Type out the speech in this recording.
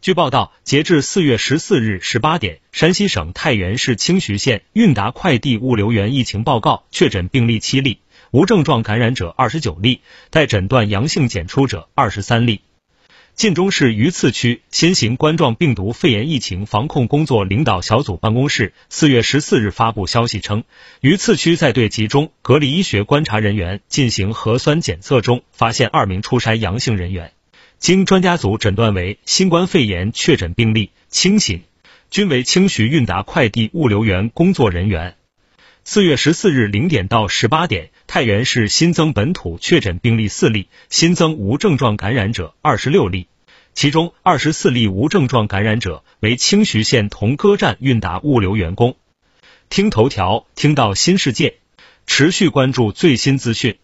据报道，截至四月十四日十八点，山西省太原市清徐县韵达快递物流园疫情报告确诊病例七例，无症状感染者二十九例，待诊断阳性检出者二十三例。晋中市榆次区新型冠状病毒肺炎疫情防控工作领导小组办公室四月十四日发布消息称，榆次区在对集中隔离医学观察人员进行核酸检测中，发现二名出筛阳性人员。经专家组诊断为新冠肺炎确诊病例，清醒，均为清徐韵达快递物流园工作人员。四月十四日零点到十八点，太原市新增本土确诊病例四例，新增无症状感染者二十六例，其中二十四例无症状感染者为清徐县同歌站韵达物流员工。听头条，听到新世界，持续关注最新资讯。